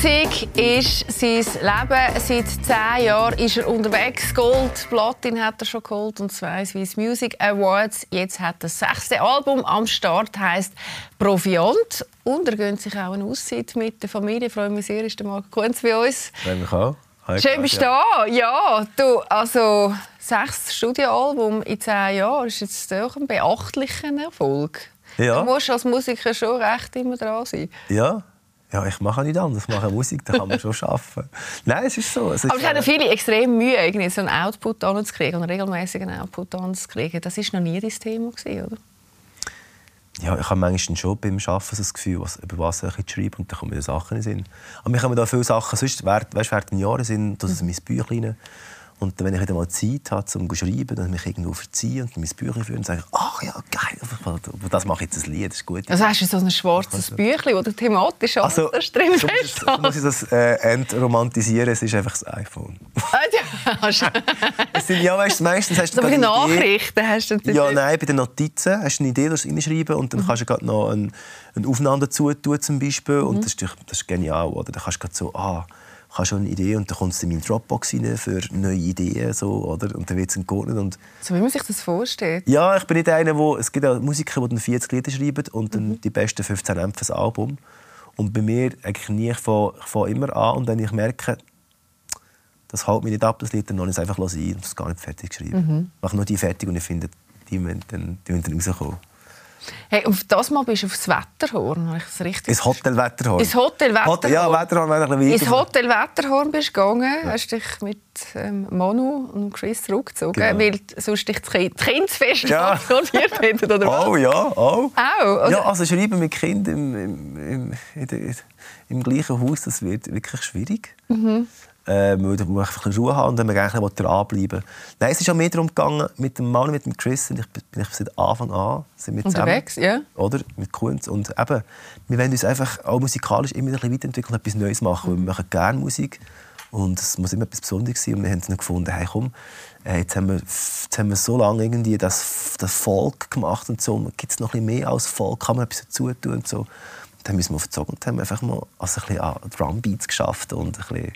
Musik ist sein Leben. Seit zehn Jahren ist er unterwegs. Gold, Platin hat er schon geholt und zwei Swiss Music Awards. Jetzt hat er das sechste Album am Start, heißt Proviant. Und er gönnt sich auch eine Auszeit mit der Familie. Ich freue mich sehr, ist der Marc Kunz bei uns. Freue mich auch. Hi, Schön bist du da. Ja, du, also sechs Studioalbum in zehn Jahren ist jetzt doch ein beachtlicher Erfolg. Ja. Du musst als Musiker schon recht immer dran sein. Ja, ja, ich mache nicht anders. Ich mache Musik, da kann man schon arbeiten. Nein, es ist so. Es ist Aber es haben viele extrem Mühe, irgendwie so einen Output anzukriegen, einen regelmäßigen Output anzukriegen. Das war noch nie dein Thema, oder? Ja, ich habe manchmal schon beim Arbeiten so das Gefühl, was, über was ich schreibe und dann kommen mir Sachen in den Sinn. Aber mir kommen da viele Sachen, sonst während, weißt, während den Jahren sind, das ist mein Büchlein und wenn ich wieder mal Zeit habe, um zu schreiben, dann mich irgendwo verziehen und mein Büchlein führen und sagen, ach ja, geil, das mache ich jetzt ein Lied, das ist gut. Also hast du so ein schwarzes Büchlein, das du thematisch also, alles drin so fest hast? muss ich das äh, entromantisieren, es ist einfach das iPhone. Ah, es sind, ja, weißt, meistens hast du so bei den Nachrichten hast du Ja, nein, bei den Notizen hast du eine Idee, das reinschreiben und dann mhm. kannst du gerade noch eine, eine Aufnahme dazu tun, zum Beispiel, und mhm. das, ist, das ist genial, oder? Dann kannst du so, ah, habe schon eine Idee und dann kommt es in meinen Dropbox rein für neue Ideen so, oder? und dann wird es geordnet. Und so wie man sich das vorstellt? Ja, ich bin nicht einer, wo es gibt auch Musiker, die dann 40 Lieder schreiben und dann mhm. die besten 15 Ämpfe fürs Album. Und bei mir eigentlich nie, ich fange, ich fange immer an und wenn ich merke, das hält mich nicht ab, das Lied, dann lasse ich es einfach sein und es gar nicht fertig geschrieben. Mhm. Ich mache nur die fertig und ich finde, die müssen dann, die müssen dann rauskommen. Hey, auf das Mal bist du aufs Wetterhorn, habe ich das richtig Ins Hotel Wetterhorn. Ins Hotel Wetterhorn. Hotel, ja, Wetterhorn wäre ein Ins Hotel Wetterhorn bist du gegangen, ja. hast dich mit ähm, Manu und Chris zurückgezogen, genau. weil sonst dich das Kindsfest ja. hätten, oder was? Oh ja, auch. auch also, ja, also schreiben mit Kindern im, im, im, im, gleichen Haus, das wird wirklich schwierig. Mhm äh, weil wir einfach ein Ruhe haben und dann eigentlich dranbleiben Nein, es ist auch mehr darum gegangen, mit dem Mann, mit dem Chris, und ich bin ich seit Anfang an sind wir Unterwegs, ja. Oder? Mit Kunst. Und eben, wir wollen uns einfach auch musikalisch immer ein bisschen weiterentwickeln und etwas Neues machen, weil wir machen gerne Musik. Und es muss immer etwas Besonderes sein. Und wir haben dann gefunden, hey, komm, äh, jetzt haben wir, jetzt haben wir so lange irgendwie das, das Volk gemacht und so. Gibt es noch ein bisschen mehr als Volk? Kann man etwas dazu tun und so. Und dann müssen wir verzogen und haben einfach mal also ein bisschen Drumbeats geschafft und ein bisschen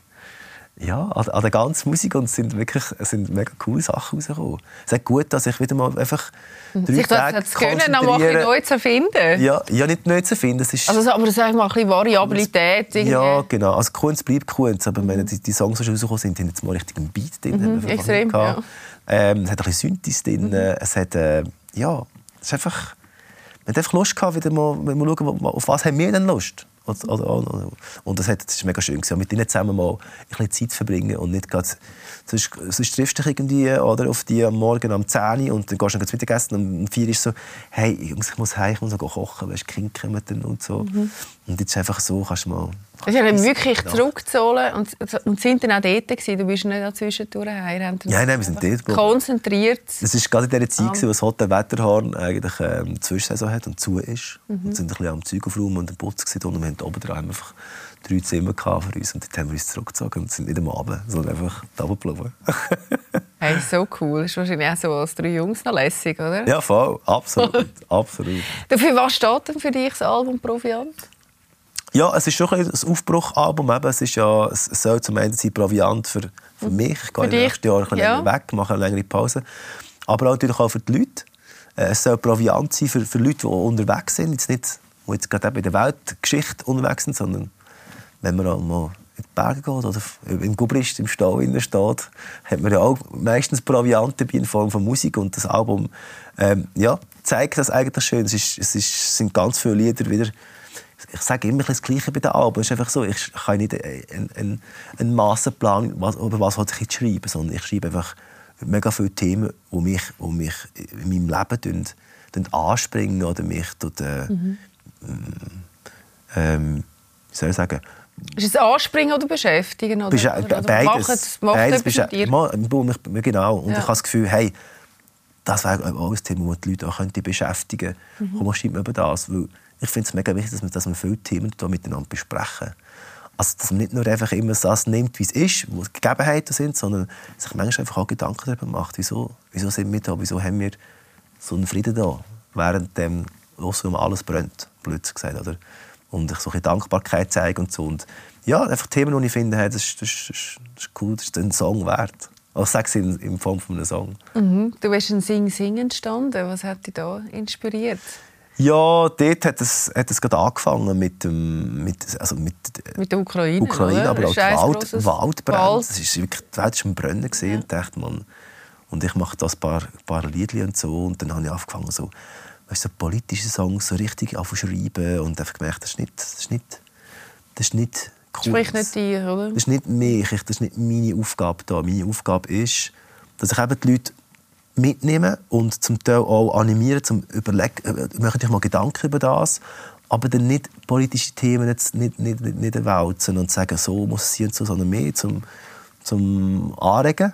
ja, an, an der ganzen Musik und es sind wirklich es sind mega coole Sachen rausgekommen. Es ist gut, dass ich wieder mal einfach drei Sich Tage das können, noch mal neu zu erfinden? Ja, ja, nicht neu zu erfinden. Es ist also, aber sag ich mal, ein bisschen Variabilität. Irgendwie. Ja, genau. Also Kunst bleibt Kunst, aber wenn die, die Songs, die rausgekommen sind, haben jetzt mal richtig einen Beat drin. Mhm, extrem, ja. Ähm, es hat ein bisschen Synthes drin. Mhm. Es hat, äh, ja, es ist einfach... Man hat einfach Lust gehabt, wieder mal, mal schauen, auf was haben wir denn Lust? Und, und das, hat, das ist mega schön gewesen, mit ihnen zusammen mal ein bisschen Zeit verbringen und nicht gerade, sonst, sonst triffst du dich irgendwie oder auf die am Morgen am 10 Uhr und dann gehst du noch Mittagessen und um 4 ist so, hey, Jungs, ich muss heim, ich muss noch kochen, weißt, die Kinder kommen dann und so. Mhm. Und jetzt einfach so, kannst du mal... Sie haben wirklich zurückgezogen und, und sind dann auch dort gewesen. Du bist nicht zwischendurch heim. Ja, nein, wir sind dort. Konzentriert. Es war gerade in dieser Zeit, um. wo das Hotel Wetterhorn eigentlich ähm, Zwischensaison hat und zu ist. Mhm. Wir sind ein bisschen am Zeug aufräumen und am Putzen und wir hatten oben dran einfach drei Zimmer für uns und dort haben wir uns zurückgezogen und sind nicht am Abend, sondern einfach da geblieben. hey, so cool. Das ist wahrscheinlich auch so als drei Jungs noch lässig, oder? Ja, voll. Absolut. absolut. Für was steht denn für dich das Album Proviant? Ja, es ist schon ein Aufbruchalbum. Es, ist ja, es soll zum einen sein Proviant für, für mich. Ich gehe nächstes Jahr ja. weg, mache eine längere Pause. Aber natürlich auch für die Leute. Äh, es soll Proviant sein für, für Leute, die unterwegs sind. Jetzt nicht, die jetzt gerade in der Weltgeschichte unterwegs sind, sondern wenn man auch mal in die Berge geht oder in Gubrist im Stall steht, hat man ja auch meistens Proviant in Form von Musik. Und das Album ähm, ja, zeigt das eigentlich schön. Es, ist, es, ist, sind ganz viele Lieder wieder ich sage immer das Gleiche bei den Alben. Es ist einfach so, ich kann nicht einen, einen, einen Massenplan was, über was ich jetzt schreiben, sondern ich schreibe einfach mega viele Themen, die mich, die mich in meinem Leben tun, tun anspringen oder mich tun, äh, mhm. ähm, wie soll ich sagen, ist es anspringen oder beschäftigen? Oder, Besch oder, beides. Macht, macht beides mich, genau. Und ja. ich habe das Gefühl, hey, das wäre auch ein Thema, das die Leute auch beschäftigen könnten. Mhm. Komm, schreib mir über das. Weil ich finde es mega wichtig, dass wir, dass wir viele Themen hier miteinander besprechen. Also, dass man nicht nur einfach immer das nimmt, wie es ist, wo die Gegebenheiten sind, sondern sich manchmal einfach auch Gedanken darüber macht, wieso, wieso sind wir da, wieso haben wir so einen Frieden da, während dem um alles brennt, blöd gesagt. Oder? Und ich so eine Dankbarkeit zeige und so. Und ja, einfach Themen, die ich finde, hey, das, ist, das, ist, das ist cool, das ist ein Song wert. Also sage es in, in Form von einem Song. Mhm. Du bist ein Sing-Sing entstanden. Was hat dich da inspiriert? Ja, dort hat es, hat es gerade angefangen mit, dem, mit, also mit, mit der Ukraine, Ukraine aber auch Wald, Waldbrand. Es ist wirklich, die Welt war am Brennen gesehen, ja. dachte man. Und ich mache da ein paar, paar Liedchen und so. Und dann habe ich angefangen, so, weißt, so politische Songs so richtig schreiben und einfach gemerkt, das ist nicht, das ist nicht, das ist nicht cool. Sprich nicht dir, oder? Das ist nicht mich, das ist nicht meine Aufgabe da. Meine Aufgabe ist, dass ich eben die Leute mitnehme und zum Teil auch animieren, zum überlegen, äh, mache ich mal Gedanken über das, aber dann nicht politische Themen jetzt nicht, nicht, nicht, nicht wälzen und sagen, so muss es sein und so, sondern mehr zum, zum Anregen.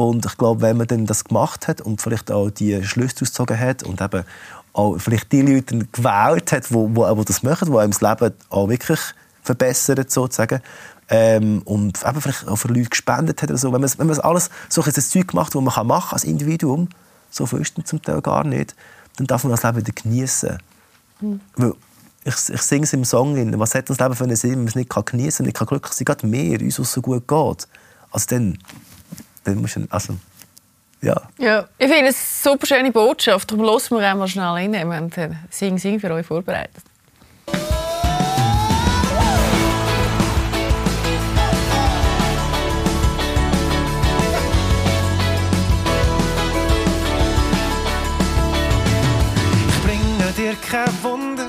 Und ich glaube, wenn man dann das gemacht hat und vielleicht auch die Schlüsse ausgezogen hat und eben auch vielleicht die Leute gewählt hat, die wo, wo, wo das machen, die einem das Leben auch wirklich verbessern, sozusagen, ähm, und eben vielleicht auch für Leute gespendet hat oder so. Wenn man, wenn man alles so ein Zeug gemacht, das man kann machen als Individuum, so ist zum Teil gar nicht, dann darf man das Leben wieder genießen. Weil ich, ich singe es im Song, was hat das Leben für einen Sinn, wenn man es nicht genießen kann, nicht glücklich sein kann, gerade mehr, uns, so gut geht. Also dann, dann muss man, also, ja. ja. Ich finde es eine super schöne Botschaft, darum lassen wir einmal schnell rein. Wir haben Sing Sing für euch vorbereitet. dir kein Wunder,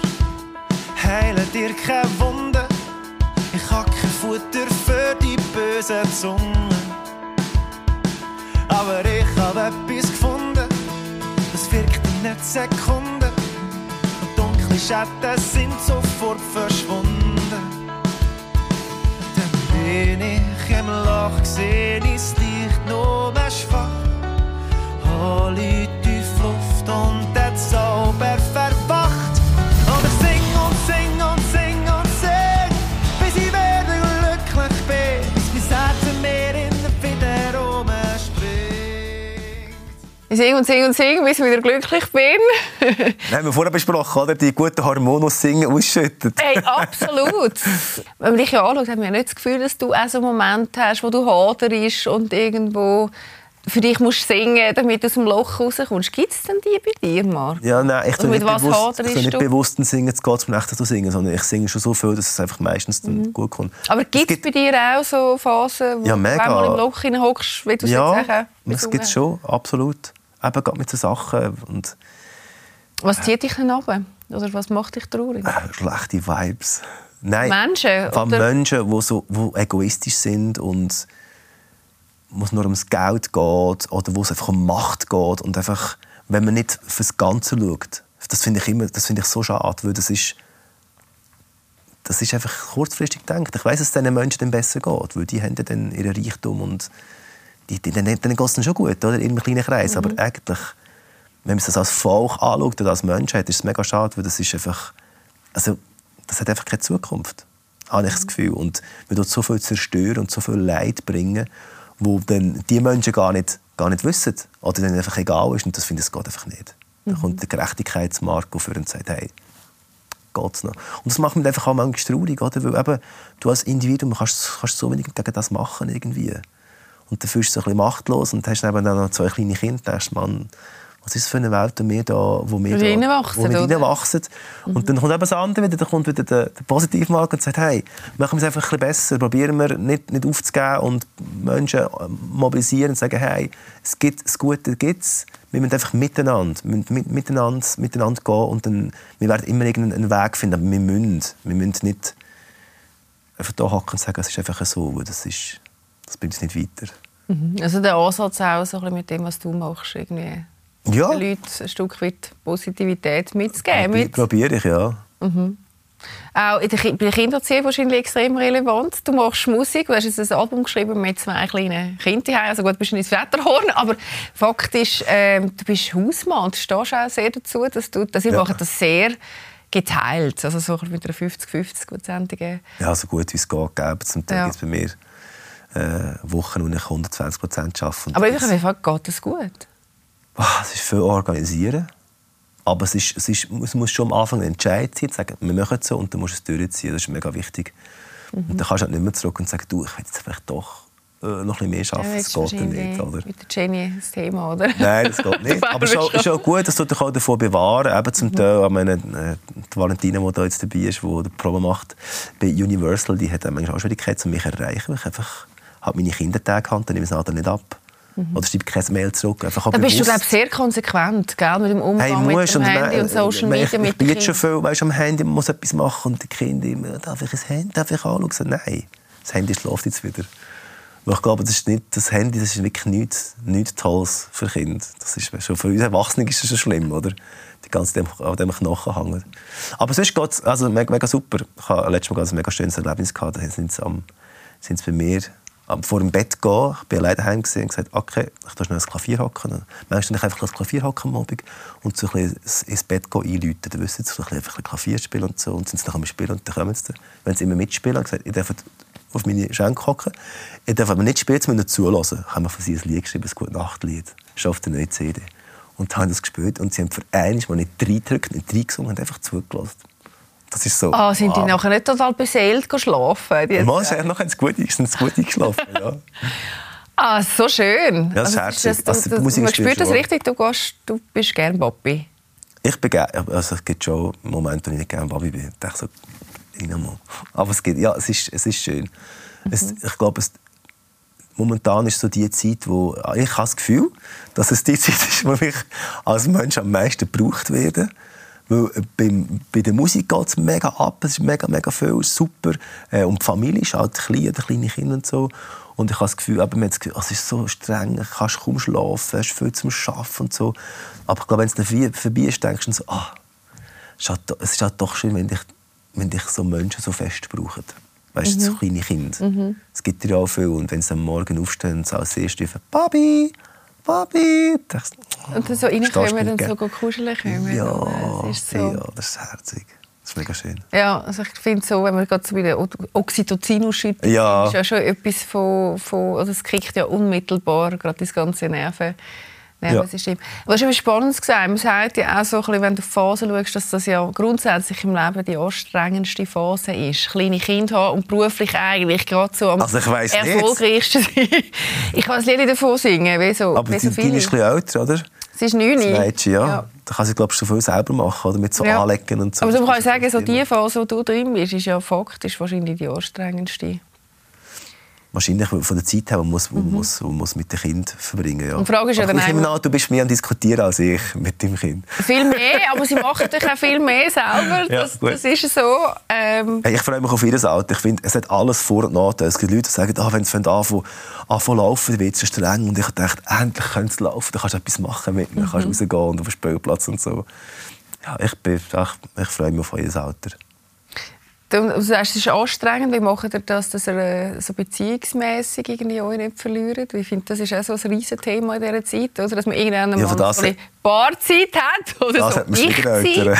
heile dir kein Wunder. Ich hab kein Futter für die bösen Zungen. Aber ich hab etwas gefunden, das wirkt in nicht Sekunden. Und dunkle Schatten sind sofort verschwunden. Dann bin ich im Loch, seh ich's Licht nur mehr schwach. Hol die Luft und der Zauber Ich singe und singe und singe, bis ich wieder glücklich bin. Nein, haben wir vorher besprochen, oder? Die guten Hormone singen ausschüttet. Hey, absolut. Wenn man dich ja anschaut, hat man ja nicht das Gefühl, dass du auch so einen Moment hast, wo du haderst und irgendwo für dich musst singen, damit du aus dem Loch rauskommst. Gibt es denn die bei dir, Marc? Ja, nein, ich tue nicht, bewusst, ich nicht bewusst singen, es geht zum Nächten zu singen, sondern ich singe schon so viel, dass es einfach meistens dann mhm. gut kommt. Aber gibt es bei dir auch so Phasen, wo ja, du einmal im Loch hockst, wie du es ja, jetzt sagen? Ja, das gibt es schon, absolut eben gerade mit so Sachen. Und, was zieht dich denn ab? Oder was macht dich traurig? Äh, schlechte Vibes. Nein, Menschen? Von Menschen, die so, wo egoistisch sind und wo es nur ums Geld geht oder wo es einfach um Macht geht und einfach, wenn man nicht fürs Ganze schaut. Das finde ich immer, das finde ich so schade, weil das ist, das ist einfach kurzfristig gedacht. Ich weiß, dass es diesen Menschen dann besser geht, weil die haben dann ihren Reichtum und dann, dann geht es schon gut, oder? in einem kleinen Kreis. Mhm. Aber eigentlich, wenn man es als Volk anschaut oder als Menschheit, ist es mega schade, weil das ist einfach, also, das hat einfach keine Zukunft, habe ich das mhm. Gefühl. Und man tut so viel zerstören und so viel Leid bringen, wo dann die Menschen gar nicht, gar nicht wissen oder denen einfach egal ist. Und das finde ich, geht einfach nicht. Mhm. Da kommt der Gerechtigkeitsmarkt auf und sagt, hey, geht's noch. Und das macht mich einfach auch manchmal traurig, oder? Weil eben, du als Individuum kannst, kannst so wenig gegen das machen irgendwie. Und dann fühlst du dich ein bisschen machtlos und hast dann noch zwei kleine Kinder. Dann denkst Mann, was ist das für eine Welt, wo wir da, wo wir da, reinwachsen, wo wir reinwachsen. Mhm. Und dann kommt eben das andere wieder, dann kommt wieder der, der Positivmarkt und sagt, hey, machen wir es einfach ein bisschen besser, probieren wir nicht, nicht aufzugeben und Menschen mobilisieren und sagen, hey, es gibt, das Gute gibt es, wir müssen einfach miteinander, mit, miteinander, miteinander gehen und dann, wir werden immer irgendeinen Weg finden, aber wir müssen, wir müssen nicht einfach da hocken und sagen, es ist einfach so, das ist das bringt es nicht weiter. Mhm. Also der Ansatz auch so mit dem, was du machst, irgendwie ja. den Leuten ein Stück weit Positivität mitzugeben. Mit. Probiere ich, ja. Mhm. Auch in der, bei der Kindererziehung wahrscheinlich extrem relevant. Du machst Musik, du hast jetzt ein Album geschrieben mit zwei kleinen Kindern. Also gut, bist du nicht das Wetterhorn, aber faktisch, ähm, du bist Hausmann und stehst auch sehr dazu, dass du, dass ihr ja. das sehr geteilt, also so mit einer 50-50-prozentigen... Ja, so gut wie es geht, gäbe Zum Teil ja. gibt es bei mir äh, Wochen, wo ich 120 Prozent arbeite. Aber ich habe geht es gut? Es ist viel organisieren. Aber es, ist, es, ist, es muss schon am Anfang ein Entscheid sein, sagen, wir machen es so und dann musst du es durchziehen. Das ist mega wichtig. Mhm. Und dann kannst du halt nicht mehr zurück und sagen, du, ich will jetzt vielleicht doch äh, noch ein mehr arbeiten. Ja, das geht ja nicht. Oder? Mit der Jenny das Thema, oder? Nein, das geht nicht. Aber es ist, auch gut, dass du dich auch davor bewahren eben zum mhm. Teil, meine, äh, die Valentina, die da jetzt dabei ist, die die Probe macht, bei Universal, die hat manchmal auch Schwierigkeiten, um mich zu erreichen, weil ich einfach halt meine Kindertage habe, dann nehme ich es nicht ab. Mhm. Oder schreibe kein Mail zurück. Einfach da bist du glaube sehr konsequent gell? mit dem Umgang hey, mit dem Handy und, Social Media. Ich, ich, ich bin jetzt schon viel weißt, am Handy, man muss etwas machen und die Kinder immer, darf ich ein Handy darf ich anschauen? Nein, das Handy schläft jetzt wieder. Weil ich glaube, das, ist nicht, das Handy das ist wirklich nichts, nichts Tolles für Kinder. Das ist, schon für uns Erwachsene ist das schon schlimm, oder? Die ganze Zeit an dem Knochen hängen. Aber sonst geht es also mega, mega super. Ich hatte letztes Mal ein mega schönes Erlebnis. Gehabt. Da sind sie, am, sind sie bei mir vor dem Bett gehen. Ich bin alleine daheim und gesagt, okay, ich tue schnell das Klavier hocken. Manchmal ich einfach das Klavier hocken am Abend und so ein ins Bett gehen, einläuten. Dann wissen sie, bisschen einfach ein Klavier spielen und so. Und sind sie am Spielen und dann kommen sie. Wenn sie immer mitspielen, gesagt, ich darf auf meine Schenke hocken. Ich darf aber nicht spielen, jetzt müssen zulassen. Ich habe mir sie ein Lied geschrieben, ein gute Nachtlied. Schon auf der neuen CD. Und haben das gespielt und sie haben für einmal mal nicht reingedrückt, nicht reingesungen, und einfach zugelassen. Das ist so. Ah, sind die nachher nicht total beseelt geschlafen? Mal sind noch ins Gute, sind Gute geschlafen, ja. Ah, so schön. Ja, das also, ist das, das, das, man spürt das richtig, du, gehst, du bist gerne Papi. Ich bin gerne, also es gibt schon Momente, wo ich nicht gerne Papi bin. Ich denke so, aber es, gibt, ja, es, ist, es ist schön. Mhm. Es, ich glaube, es, momentan ist so die Zeit, wo ich habe das Gefühl, dass es die Zeit ist, wo ich als Mensch am meisten gebraucht werde. Weil äh, beim, bei der Musik geht es mega ab, es ist mega, mega viel, super. Äh, und die Familie ist halt klein, kleine Kinder und so. Und ich habe das Gefühl, eben, das Gefühl, es ist so streng, du kannst kaum schlafen, hast viel zum Arbeiten und so. Aber ich glaube, wenn es dann vorbei ist, denkst du so, ah, es ist, halt, es ist halt doch schön, wenn dich, wenn dich so Menschen so fest brauchen. Weißt du, mhm. so kleine Kinder. Mhm. Es gibt ja auch viel. Und wenn sie am Morgen aufstehen und als erstes rufen, «Papi!» Papi. Und dann so reinkommen und so kuscheln können. Ja, das ist, so. ja, das ist herzig. Das ist mega schön. Ja, also ich finde so, wenn man gerade so bei der Oxytocin ausschüttet, ja. ist ja schon etwas von, von also es kriegt ja unmittelbar gerade das ganze Nerven Nervensystem. Ja. Was ist spannend gesagt. Man sagt ja auch so, ein bisschen, wenn du auf Phasen schaust, dass das ja grundsätzlich im Leben die anstrengendste Phase ist. Kleine Kinder haben und beruflich eigentlich gerade so am also erfolgreichsten sein. ich kann das Lied davon singen. Wie so, Aber wie so die, die ist ein bisschen älter, oder? Sie ist neun. Das Mädchen, ja. ja. Da kann sie, glaube ich, schon viel selber machen, oder? mit so ja. Anlegen und so. Aber du kannst sagen, so die Phase, wo du drin bist, ist ja faktisch wahrscheinlich die anstrengendste wahrscheinlich von der Zeit her, man muss, mhm. muss, muss mit dem Kind verbringen. Ja. Und die Frage ist ja dann ich an, du bist mehr am Diskutieren als ich mit dem Kind. Viel mehr, aber sie machen dich auch viel mehr selber. Das, ja, das ist so. Ähm. Ich freue mich auf jedes Alter. Ich finde, es hat alles Vor- und Nachteile. Es gibt Leute, die sagen, ah, wenn es anfangen, anfangen laufen, wird es streng. Und ich dachte, endlich könnte es laufen, dann kannst du etwas machen mit mir, mhm. kannst rausgehen und auf den Spielplatz und so. Ja, ich, bin, ich, ich freue mich auf jedes Alter. Du sagst, es ist anstrengend. Wie macht ihr das, dass ihr äh, so beziehungsmässig irgendwie euch nicht verliert? Ich finde, das ist auch so ein riesiges Thema in dieser Zeit, oder? dass man irgendwann ja, mal ein Paarzeit hat oder das so hat man ich habe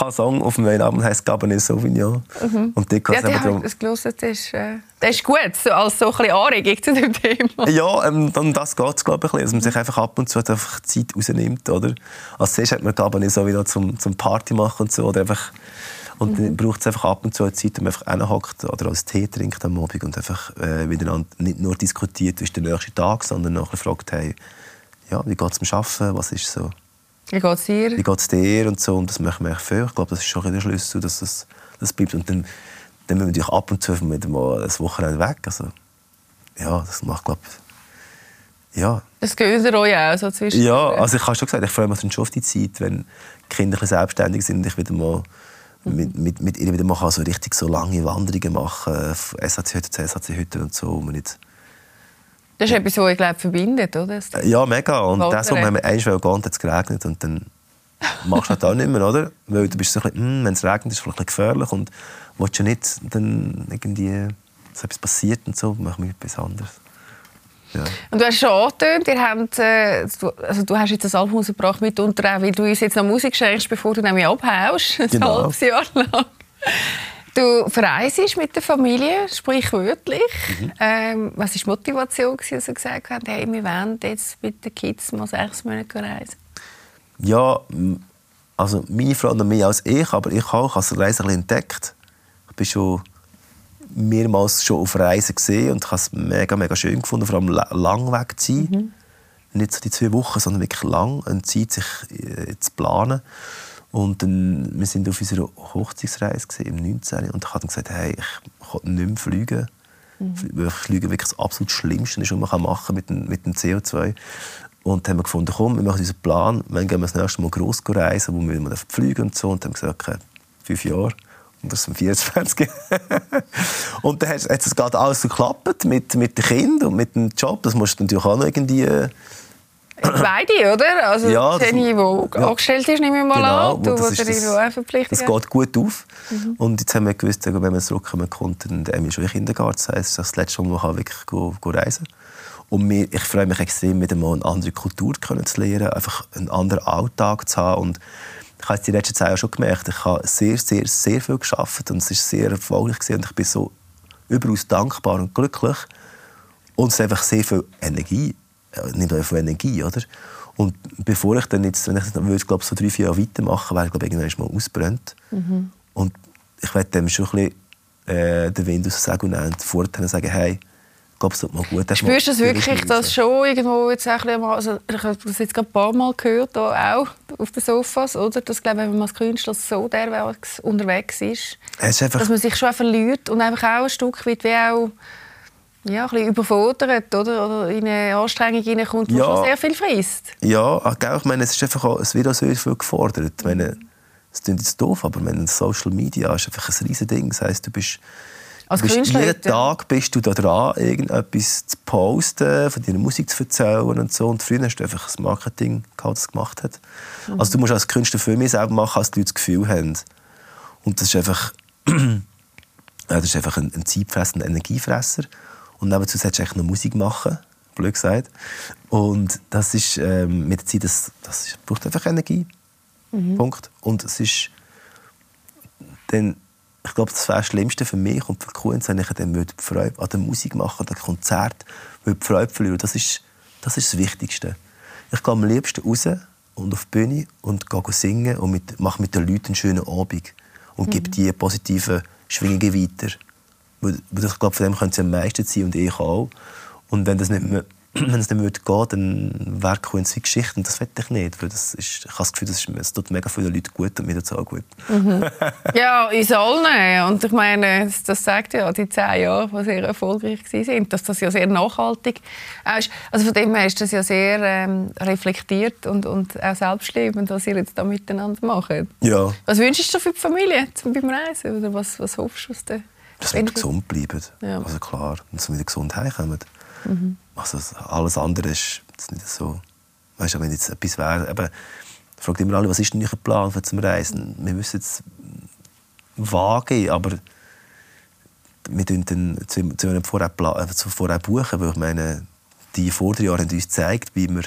einen Song auf dem neuen Album, heißt Cabernet Sauvignon. Mhm. Und die ja, den habe ich gelesen. Das ist, äh, das ist gut, so, als so ein Anregung zu dem Thema. Ja, ähm, dann das geht es, glaube ich, dass man sich einfach ab und zu einfach Zeit rausnimmt, oder? Als zuerst hat man Cabernet Sauvignon zum, zum Party machen und so, oder einfach und mhm. dann braucht es einfach ab und zu eine Zeit, wo man einfach hinhockt oder als Tee trinkt am Abend und einfach äh, miteinander nicht nur diskutiert, wie ist der nächste Tag, sondern nachher fragt, hey, ja, wie geht es dem Arbeiten, was ist so... Wie geht es dir? Wie geht es dir und so. Und das machen wir echt viel. Ich glaube, das ist schon der Schlüssel, dass das, das bleibt. Und dann, dann müssen wir natürlich ab und zu mal ein Wochenende weg. Also, ja, das macht, glaube ich, ja. Das gehört ihr euch auch so zwischen. Ja, also ich habe schon gesagt, ich freue mich schon auf die Zeit, wenn die Kinder selbstständig sind und ich wieder mal mit, mit, mit ihnen wieder mal so richtig so lange Wanderungen machen, SAC-Hütte zu SAC-Hütte und so. Und nicht das ist etwas, was ich glaube, verbindet, oder? Ja, mega. Und das, wo wir einmal gehen, hat es geregnet und dann machst du das auch nicht mehr, oder? Weil du bist so ein bisschen, hm, wenn es regnet, ist es vielleicht gefährlich und willst du nicht dann irgendwie, dass etwas passiert und so, machen wir etwas anderes. Ja. Und du hast schon angetönt, ihr habt, äh, du, also du hast jetzt das Album rausgebracht, mitunter auch, weil du uns jetzt noch Musik schenkst, bevor du nämlich abhaust, ein genau. halbes Jahr lang. Du verreist mit der Familie, sprichwörtlich. Mhm. Ähm, was war die Motivation, dass Sie gesagt haben, hey, wir wollen jetzt mit den Kids mal sechs Monate reisen? Ja, also meine Frau noch mehr als ich, aber ich auch. Habe das Reisen entdeckt. Ich bin schon mehrmals schon auf Reisen gesehen und ich habe es mega, mega schön gefunden, vor allem lang weg zu sein. Mhm. Nicht so die zwei Wochen, sondern wirklich lang, eine Zeit, sich äh, zu planen. Und dann, wir sind auf unserer Hochzeitsreise im 19. und ich habe dann gesagt, hey, ich kann nicht mehr fliegen. Mhm. Fliegen wirklich das absolut Schlimmste ist, was man machen kann mit dem, mit dem CO2. Und dann haben wir gefunden, komm, wir machen unseren Plan, wann gehen wir das nächste Mal gross reisen, wo wir fliegen und so. Und dann haben wir gesagt, okay, fünf Jahre. Das sind 24. und dann hat es gerade alles geklappt mit, mit den Kindern und mit dem Job. Das musst du natürlich auch noch irgendwie... Äh, Beide, oder? Also ja, Jenny, die ja. angestellt ist, nehme ich mal genau, an. Du, das, ist das, das geht gut auf. Mhm. Und jetzt haben wir gewusst, wenn wir zurückkommen konnten, dann ist schon in Kindergarten. Das heisst, das letzte Mal, wo ich wirklich go, go reisen Und mir, ich freue mich extrem, wieder mal eine andere Kultur zu lernen, einfach einen anderen Alltag zu haben. Und ich habe es die letzten zwei Jahre schon gemerkt, ich habe sehr, sehr, sehr viel geschafft und es ist sehr erfolgreich gewesen. und ich bin so überaus dankbar und glücklich. Und es ist einfach sehr viel Energie, äh, nicht nur viel Energie, oder? Und bevor ich dann jetzt, wenn ich dann würde, glaube so drei, vier Jahre weitermachen, wäre ich glaube irgendwann mal ausbrennt. Mhm. Und ich werde dem schon ein bisschen äh, den Wind aus den Segeln nehmen und vorher sagen, hey, glaube, es tut mal gut. Spürst du das wirklich, dass schon irgendwo jetzt ein bisschen, also ich habe das jetzt gerade ein paar Mal gehört, auch auf den Sofas, oder? Dass, glaube wenn man als Künstler so derwegs unterwegs ist, ist dass man sich schon verliert und einfach auch ein Stück weit wie auch ja, ein bisschen überfordert oder, oder in eine Anstrengung hineinkommt, die ja. schon sehr viel frisst. Ja, ich meine, es, ist einfach auch, es wird auch sehr viel gefordert. Ich meine, es klingt jetzt doof, aber meine, Social Media ist einfach ein riesiges Ding. Das heisst, du bist als bist jeden Tag bist du da dran, irgendetwas zu posten, von deiner Musik zu erzählen und so. Und früher hast du einfach das Marketing gehabt, das gemacht hat. Mhm. Also du musst als Künstler viel mehr selber machen, als die Leute das Gefühl haben. Und das ist einfach, das ist einfach ein, ein Zeitfresser, ein Energiefresser. Und nebenzu solltest du eigentlich noch Musik machen, blöd gesagt. Und das ist ähm, mit der Zeit, das, das braucht einfach Energie. Mhm. Punkt. Und es ist dann ich glaube, das wäre das Schlimmste für mich und für Kunst, wenn ich dann die Freude an der Musik machen, an dem Konzert, würde die Freude verlieren. Das ist, das ist das Wichtigste. Ich gehe am liebsten raus und auf die Bühne und gehe singen und mit, mache mit den Leuten einen schönen Abend und mhm. gebe die positiven Schwingungen weiter. Weil, ich glaube, von dem können sie am meisten sein und ich auch. Und wenn das nicht mehr wenn es nicht würde gehen, dann wäre Kunst wie Geschichte. Und das will ich nicht. Weil das ist, ich habe das Gefühl, das, ist, das tut mega vielen Leuten gut und mir dazu auch gut. Mhm. ja, uns allen. Und ich meine, das, das sagt ja die zehn Jahre, die sehr erfolgreich waren, dass das ja sehr nachhaltig ist. Also von dem her ist das ja sehr ähm, reflektiert und, und auch selbstliebend, was ihr jetzt da miteinander macht. Ja. Was wünschst du für die Familie beim Reisen? Oder was, was hoffst du? Dass, dass wir gesund bleiben. Ja. Also klar, dass wir wieder gesund heimkommen. Mhm. Also alles andere ist nicht so. Weißt du, wenn jetzt etwas wäre, eben, fragt immer alle, was ist denn euer Plan für zum Reisen? Wir müssen jetzt vage, aber wir tun dann zu, zu einem vorher, äh, vorher buchen, weil ich meine, die Vorderjahre haben uns gezeigt, wie man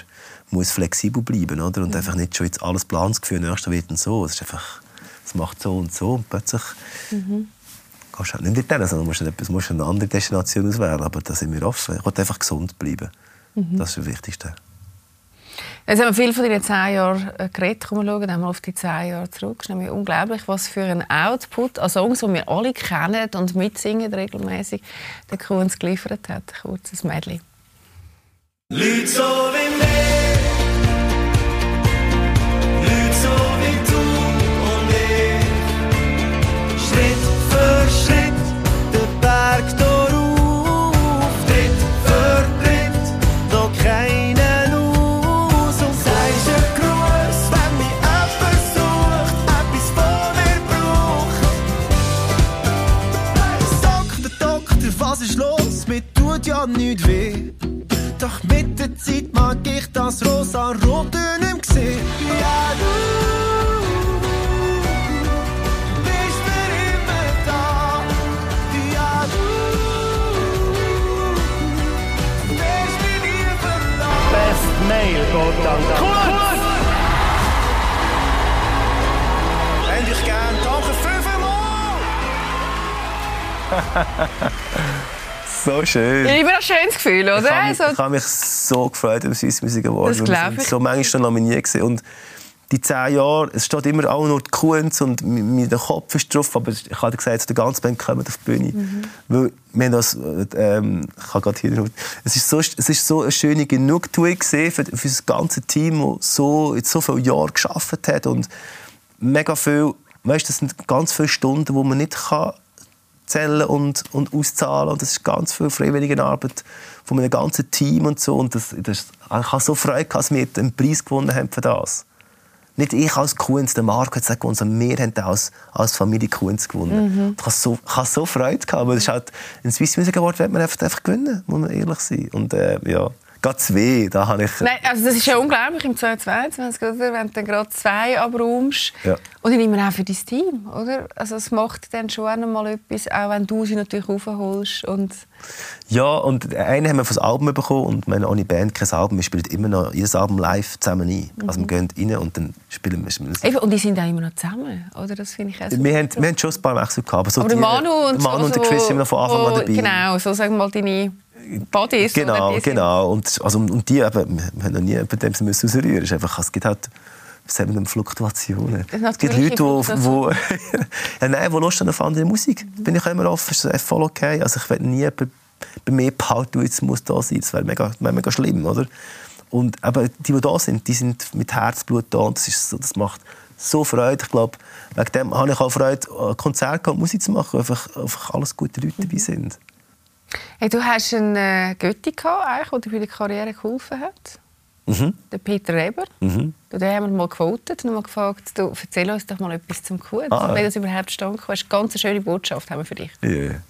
muss flexibel bleiben muss und mhm. einfach nicht schon jetzt alles Planungsgefühl, nächstes wird und so. Es ist einfach, es macht so und so und plötzlich mhm gehst halt nicht in sondern musst, etwas, musst eine andere Destination auswählen. Aber da sind wir offen. Ich will einfach gesund bleiben. Mhm. Das ist das Wichtigste. Jetzt haben wir viel von deinen zehn Jahren äh, geredet. Kommen wir schauen einmal auf die zehn Jahre zurück. Es ist nämlich unglaublich, was für ein Output an Songs, die wir alle kennen und mitsingen regelmäßig, der Kunz geliefert hat. Kurzes Mädchen. Leute so wie mir tut ja nicht weh. Doch mit der Zeit mag ich das rosa-rote nicht sehen. Ja, du Mail geht an Kunst! Endlich gern, danke fünfmal! so schön. Ja, immer ein schönes Gefühl, oder? Ich habe mich, also, ich habe mich so gefreut über Swiss Music Award. Das glaube ich. so manchmal schon nominiert gewesen. und die zehn Jahre, es steht immer auch nur die Kunst und mein Kopf ist drauf, aber ich habe gesagt, die ganze Band kommt auf die Bühne. Mhm. Weil wir das, ähm, ich habe gerade hier es ist so, es ist so eine schöne Genugtuung gesehen für, für das ganze Team, das so, in so viele Jahre geschafft hat und mega viel, weißt, das sind ganz viele Stunden, die man nicht kann zählen und, und auszahlen und das ist ganz viel freiwillige Arbeit von einem ganzen Team und so und das, das, ich habe so Freude, dass wir einen Preis gewonnen haben für das. Nicht ich als Kunz, der Marco hat es gewonnen, sondern wir haben als, als Familie Kunz gewonnen. Mhm. Ich habe so, ich habe so Freude gehabt, weil es halt, ein Swiss Music Award wird man einfach, einfach gewinnen, muss man ehrlich sein. Und äh, ja, Geht weh, da habe ich... Nein, also das ist ja unglaublich im 2022, wenn du dann gerade zwei abräumst. Ja. Und dann immer auch für dein Team, oder? Also es macht dann schon einmal etwas, auch wenn du sie natürlich aufholst und... Ja, und einen haben wir das Album bekommen und meine, ohne Band kein Album. Wir spielen immer noch jedes Album live zusammen ein. Mhm. Also wir gehen rein und dann spielen wir es. Eben, und die sind auch immer noch zusammen, oder? Das finde ich auch wir, haben, wir haben schon ein paar Wechsel gehabt. Aber, so aber der Manu und, Manu so, und der Chris sind noch von Anfang an dabei. Genau, so sagen wir mal deine Bodies. Genau, genau. Und, also, und die eben, wir haben noch nie bei dem müssen ausrühren. Es, einfach, es gibt halt selben Fluktuationen. Es gibt Leute, die, wo, ja, nein, die Lust haben auf andere Musik. Mhm. Bin ich immer offen, ist voll okay. Also ich will nie bei, bei mir behalten, jetzt muss da sein. Das wäre mega, wär mega schlimm, oder? Und aber die, die da sind, die sind mit Herzblut da und das, ist so, das macht so Freude. Ich glaube, wegen dem habe ich auch Freude, Konzerte und Musik zu machen, einfach, einfach alles gute Leute dabei sind. Hey, du hast einen äh, Götti gehabt, der dir für die Karriere geholfen hat. Mhm. Der Peter Reber. Mhm. Den haben wir mal gewotet und mal gefragt, du, erzähl uns doch mal etwas zum Kuh. Ah, wie das überhaupt stand. Ist eine ganz schöne Botschaft haben wir für dich. Yeah.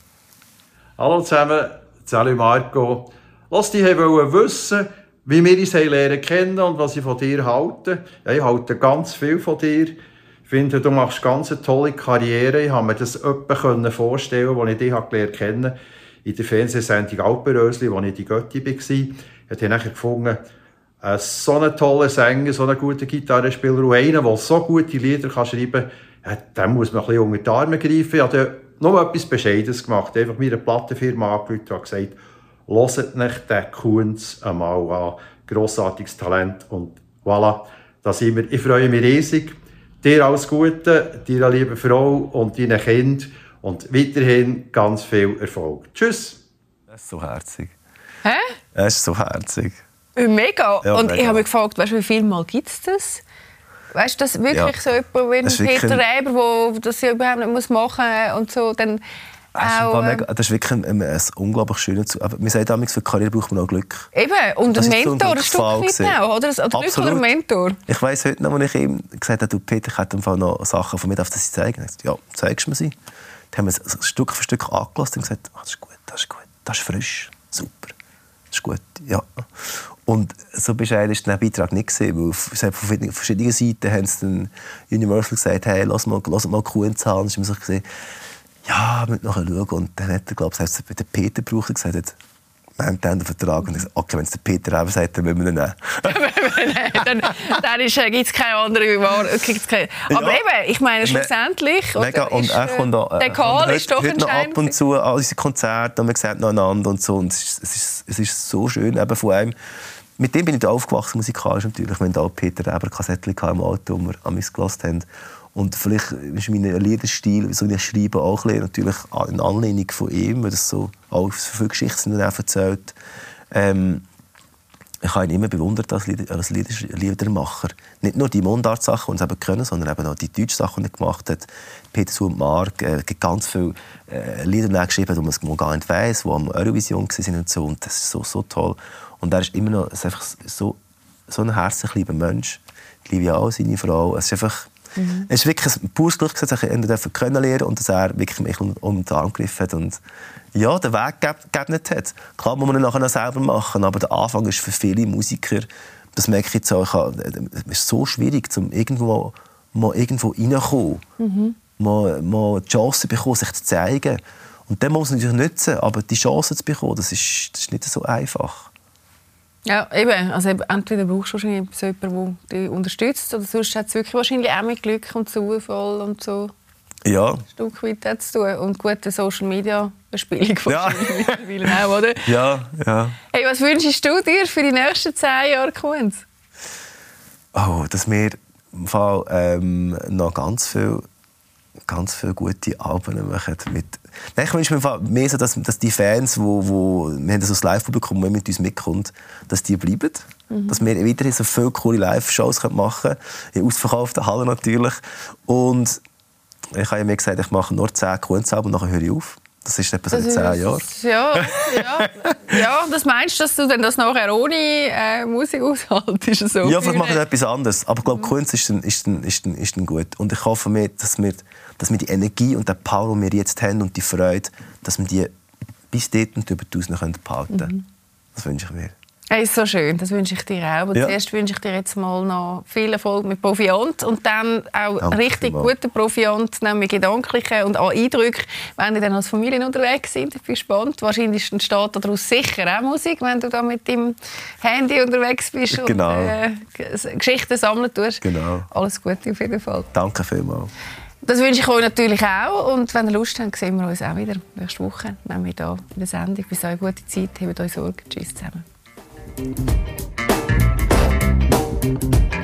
Hallo zusammen, Salut Marco. Die wollen wissen, wie wir uns lernen kennen und was ich von dir halte. Ja, ich halte ganz viel von dir. Ich finde, du machst ganz eine tolle Karriere. Ich habe mir das etwa vorstellen, als ich dich gelernt habe in der Fernsehsendung Alpenrösli, wo ich die Götti war, hat er nachher gefunden, äh, so einen tollen Sänger, so einen guten Gitarrenspieler und einen, der so gute Lieder kann schreiben kann, äh, dem muss man ein bisschen unter die Arme greifen. Ich habe noch etwas Bescheidenes gemacht. Einfach mir eine Plattenfirma angerufen und gesagt, hört nicht den Kunz einmal an. Grossartiges Talent. Und voilà, da sind wir. Ich freue mich riesig. Dir alles Gute, deiner lieben Frau und deinen Kindern. Und weiterhin ganz viel Erfolg. Tschüss. Das ist so herzig. Hä? Das ist so herzig. Äh, mega. Ja, und mega. ich habe mich gefragt, weißt, wie viel Mal gibt es das? Weißt du, dass wirklich ja. so jemand wie Peter Reber, der das ja überhaupt nicht machen muss und so, dann das, auch, mega, das ist wirklich ein, ein unglaublich schönes zu. Aber man sagt damals, für die Karriere braucht man auch Glück. Eben, und ein Mentor, ein Stück weit auch, oder? Ein Glück oder ein Mentor. Ich weiss heute noch, als ich ihm gesagt habe, du Peter, ich hätte noch Sachen von mir, darf das zeigen? Ich ja, zeigst du mir sie? Dann haben es Stück für Stück angelassen und gesagt, oh, das ist gut, das ist gut, das ist frisch, super, das ist gut, ja. Und so bescheiden war der Beitrag nicht, gewesen, weil auf verschiedenen Seiten haben dann Universal gesagt, hey, lass mal, lass mal Kuhn zahlen. Und haben wir gesehen, ja, wir müssen nachher schauen. Und dann hat er, glaube ich, den Peter gebraucht und gesagt, wir haben dann den Vertrag und ich gesagt, okay, wenn es der Peter eben sagt, dann müssen wir ihn nehmen. dann dann äh, gibt es keine andere Wahl. Aber ja, eben, ich meine, schlussendlich... Mega, und er äh, kommt da, der Karl ist doch noch ab und zu an unsere Konzerte und man sieht noch einander und so. Und es ist, es ist, es ist so schön, eben von einem... Mit dem bin ich da aufgewachsen, musikalisch natürlich. Wir hatten auch Peter Reber Kassettchen im Auto, die wir an mich gelassen haben. Und vielleicht ist mein Liederstil, so ich schreibe, auch ein natürlich in Anlehnung von ihm, weil das so auch viele Geschichten erzählt. Ähm, ich habe ihn immer bewundert als, Lieder, als Liedermacher. Nicht nur die Mundart-Sachen, die er können, sondern eben auch die deutschen Sachen, die er gemacht hat. Peter und Mark äh, ganz viele äh, Lieder geschrieben, die man gar nicht weiss, die am Eurovision waren und so. Und das ist so, so toll. Und er ist immer noch ist einfach so, so ein herzlich lieber Mensch. Ich liebe auch seine Frau. Es ist einfach Mhm. Es ist wirklich ein pures Glück, dass ich ihn kennenlernen und dass er wirklich mich um, um gegriffen hat und ja, den Weg geebnet hat. Klar muss man ihn nachher noch selber machen, aber der Anfang ist für viele Musiker, das merke ich jetzt auch, es ist so schwierig, um irgendwo mal irgendwo reinzukommen, mhm. mal, mal die Chance zu bekommen, sich zu zeigen. Und dann muss man natürlich nutzen, aber die Chance zu bekommen, das ist, das ist nicht so einfach. Ja, eben. Also entweder brauchst du wahrscheinlich so jemanden, der dich unterstützt, oder sonst hat es wirklich wahrscheinlich auch mit Glück und Zufall und so ja. ein Stück weit zu tun. Und gute Social Media Bespielung ja. mittlerweile auch, oder? Ja, ja. Hey, was wünschst du dir für die nächsten zehn Jahre Kunz? Oh, dass wir im Fall ähm, noch ganz viel ganz viele gute Alben machen. Mit Nein, ich wünsche mir mehr so, dass, dass die Fans, wo, wo, wir haben so das Live-Publikum, das mit uns mitkommt, dass die bleiben. Mhm. Dass wir weiterhin so viele coole Live-Shows machen können. In ausverkauften Hallen natürlich. Und ich habe ja mir gesagt, ich mache nur 10 Kunstalben und dann höre ich auf. Das ist etwa seit zehn Jahren. Ja, ja, ja, das meinst du, dass du dann das nachher ohne äh, Musik aushaltest? So ja, vielleicht mache ich etwas anderes. Aber ich glaube, Kunst ist dann, ist, dann, ist, dann, ist dann gut. Und ich hoffe, mir, dass, wir, dass wir die Energie und den Power, die wir jetzt haben und die Freude, dass wir die bis dort und über die behalten können. Mhm. Das wünsche ich mir. Hey, ist so schön, das wünsche ich dir auch. Aber ja. zuerst wünsche ich dir jetzt mal noch viel Erfolg mit Proviant und dann auch Danke richtig guten Proviant, nämlich gedankliche und auch Eindrücke, wenn ihr dann als Familie unterwegs sind. Ich bin gespannt. Wahrscheinlich entsteht daraus sicher auch Musik, wenn du da mit dem Handy unterwegs bist genau. und äh, Geschichten sammeln tust. Genau. Alles Gute auf jeden Fall. Danke vielmals. Das wünsche ich euch natürlich auch. Und wenn ihr Lust habt, sehen wir uns auch wieder nächste Woche. Nehmen wir hier in der Sendung. Bis eine gute Zeit. Habt euch Sorge. Tschüss zusammen. Thank you.